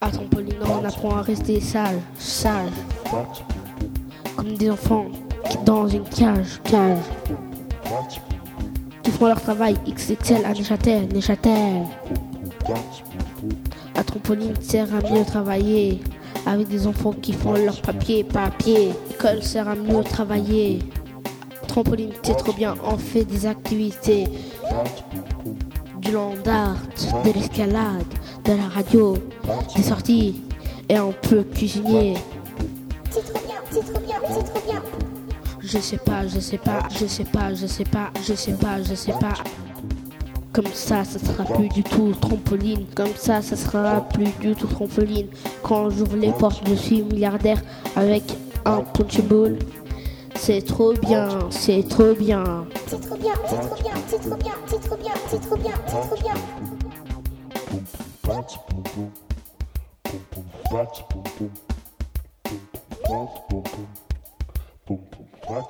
À trampoline, on apprend à rester sale, sale, comme des enfants qui dans une cage, cage, qui font leur travail XXL à Neuchâtel, Neuchâtel. La trampoline sert à mieux travailler avec des enfants qui font leur papier, papier. L'école sert à mieux travailler. Trampoline, c'est trop bien, on fait des activités, du land art, de l'escalade, de la radio, des sorties, et on peut cuisiner. C'est trop bien, c'est trop bien, c'est trop bien. Je sais pas, je sais pas, je sais pas, je sais pas, je sais pas, je sais pas. Comme ça, ça sera plus du tout trampoline. Comme ça, ça sera plus du tout trampoline. Quand j'ouvre les portes, je suis milliardaire avec un punchable. C'est trop bien, c'est trop bien. C'est trop bien, c'est trop bien, c'est trop bien, c'est trop bien, c'est trop bien, c'est trop bien. Boom, boom, bat,